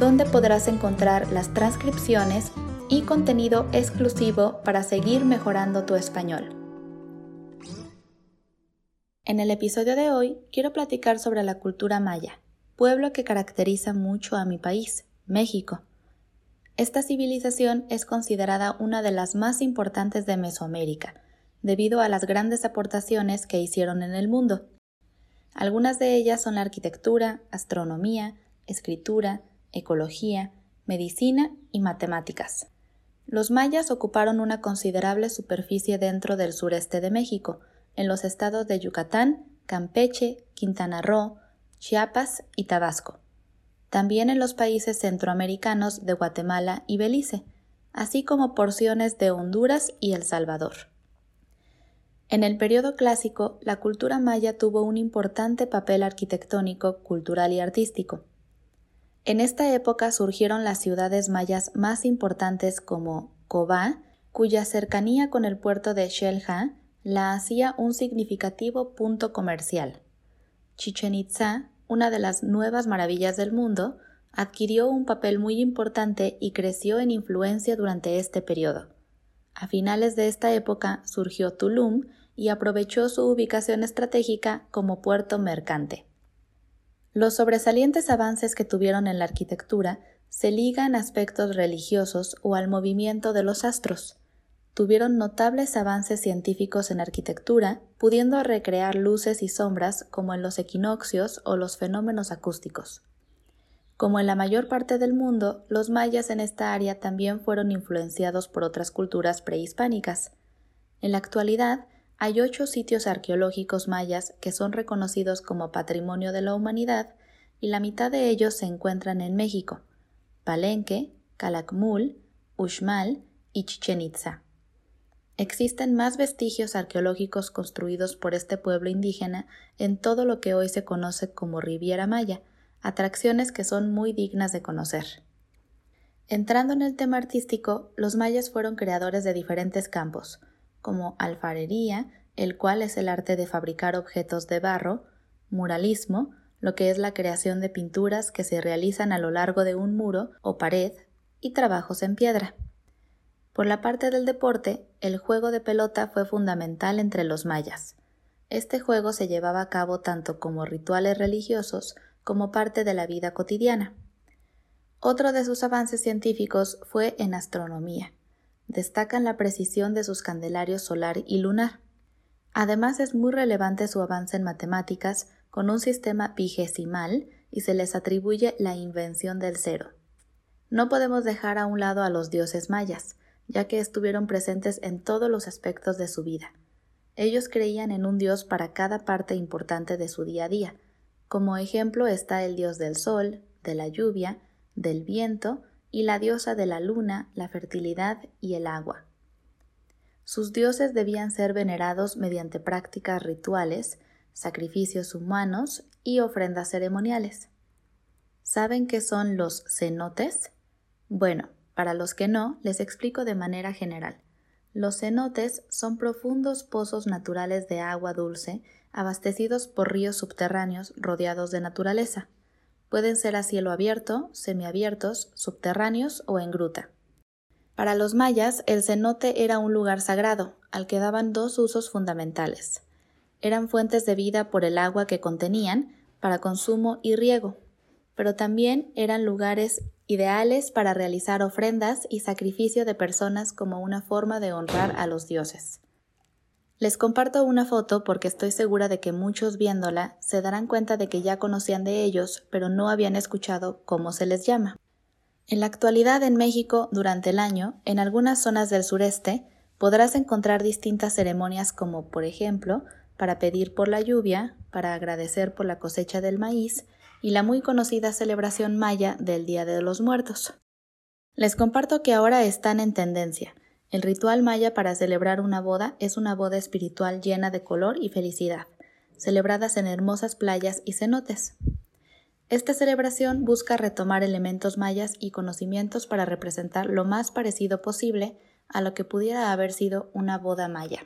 donde podrás encontrar las transcripciones y contenido exclusivo para seguir mejorando tu español. En el episodio de hoy quiero platicar sobre la cultura maya, pueblo que caracteriza mucho a mi país, México. Esta civilización es considerada una de las más importantes de Mesoamérica, debido a las grandes aportaciones que hicieron en el mundo. Algunas de ellas son la arquitectura, astronomía, escritura, ecología, medicina y matemáticas. Los mayas ocuparon una considerable superficie dentro del sureste de México, en los estados de Yucatán, Campeche, Quintana Roo, Chiapas y Tabasco. También en los países centroamericanos de Guatemala y Belice, así como porciones de Honduras y El Salvador. En el periodo clásico, la cultura maya tuvo un importante papel arquitectónico, cultural y artístico. En esta época surgieron las ciudades mayas más importantes como Cobá, cuya cercanía con el puerto de Shelha la hacía un significativo punto comercial. Chichen Itza, una de las nuevas maravillas del mundo, adquirió un papel muy importante y creció en influencia durante este periodo. A finales de esta época surgió Tulum y aprovechó su ubicación estratégica como puerto mercante. Los sobresalientes avances que tuvieron en la arquitectura se ligan a aspectos religiosos o al movimiento de los astros. Tuvieron notables avances científicos en arquitectura, pudiendo recrear luces y sombras como en los equinoccios o los fenómenos acústicos. Como en la mayor parte del mundo, los mayas en esta área también fueron influenciados por otras culturas prehispánicas. En la actualidad, hay ocho sitios arqueológicos mayas que son reconocidos como Patrimonio de la Humanidad y la mitad de ellos se encuentran en México, Palenque, Calakmul, Uxmal y Chichen Itza. Existen más vestigios arqueológicos construidos por este pueblo indígena en todo lo que hoy se conoce como Riviera Maya, atracciones que son muy dignas de conocer. Entrando en el tema artístico, los mayas fueron creadores de diferentes campos, como alfarería, el cual es el arte de fabricar objetos de barro, muralismo, lo que es la creación de pinturas que se realizan a lo largo de un muro o pared, y trabajos en piedra. Por la parte del deporte, el juego de pelota fue fundamental entre los mayas. Este juego se llevaba a cabo tanto como rituales religiosos como parte de la vida cotidiana. Otro de sus avances científicos fue en astronomía destacan la precisión de sus candelarios solar y lunar. Además es muy relevante su avance en matemáticas con un sistema vigesimal y se les atribuye la invención del cero. No podemos dejar a un lado a los dioses mayas, ya que estuvieron presentes en todos los aspectos de su vida. Ellos creían en un dios para cada parte importante de su día a día. Como ejemplo está el dios del sol, de la lluvia, del viento y la diosa de la luna, la fertilidad y el agua. Sus dioses debían ser venerados mediante prácticas rituales, sacrificios humanos y ofrendas ceremoniales. ¿Saben qué son los cenotes? Bueno, para los que no, les explico de manera general. Los cenotes son profundos pozos naturales de agua dulce abastecidos por ríos subterráneos rodeados de naturaleza. Pueden ser a cielo abierto, semiabiertos, subterráneos o en gruta. Para los mayas, el cenote era un lugar sagrado, al que daban dos usos fundamentales. Eran fuentes de vida por el agua que contenían, para consumo y riego, pero también eran lugares ideales para realizar ofrendas y sacrificio de personas como una forma de honrar a los dioses. Les comparto una foto porque estoy segura de que muchos viéndola se darán cuenta de que ya conocían de ellos, pero no habían escuchado cómo se les llama. En la actualidad en México, durante el año, en algunas zonas del sureste, podrás encontrar distintas ceremonias como, por ejemplo, para pedir por la lluvia, para agradecer por la cosecha del maíz y la muy conocida celebración maya del Día de los Muertos. Les comparto que ahora están en tendencia. El ritual maya para celebrar una boda es una boda espiritual llena de color y felicidad, celebradas en hermosas playas y cenotes. Esta celebración busca retomar elementos mayas y conocimientos para representar lo más parecido posible a lo que pudiera haber sido una boda maya.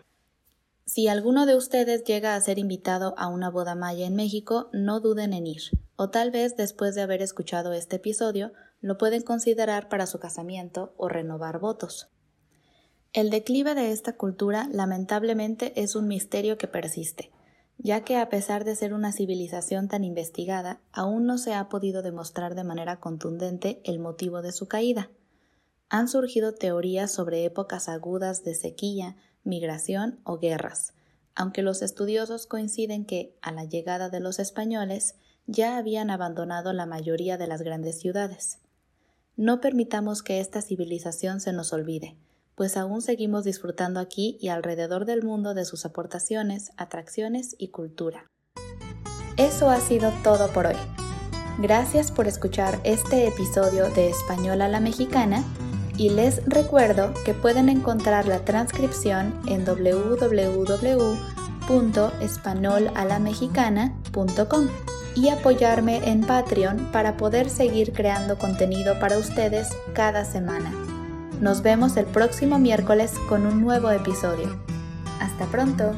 Si alguno de ustedes llega a ser invitado a una boda maya en México, no duden en ir, o tal vez después de haber escuchado este episodio, lo pueden considerar para su casamiento o renovar votos. El declive de esta cultura lamentablemente es un misterio que persiste, ya que a pesar de ser una civilización tan investigada, aún no se ha podido demostrar de manera contundente el motivo de su caída. Han surgido teorías sobre épocas agudas de sequía, migración o guerras, aunque los estudiosos coinciden que, a la llegada de los españoles, ya habían abandonado la mayoría de las grandes ciudades. No permitamos que esta civilización se nos olvide, pues aún seguimos disfrutando aquí y alrededor del mundo de sus aportaciones, atracciones y cultura. Eso ha sido todo por hoy. Gracias por escuchar este episodio de Español a la Mexicana y les recuerdo que pueden encontrar la transcripción en www.españolalamexicana.com y apoyarme en Patreon para poder seguir creando contenido para ustedes cada semana. Nos vemos el próximo miércoles con un nuevo episodio. Hasta pronto.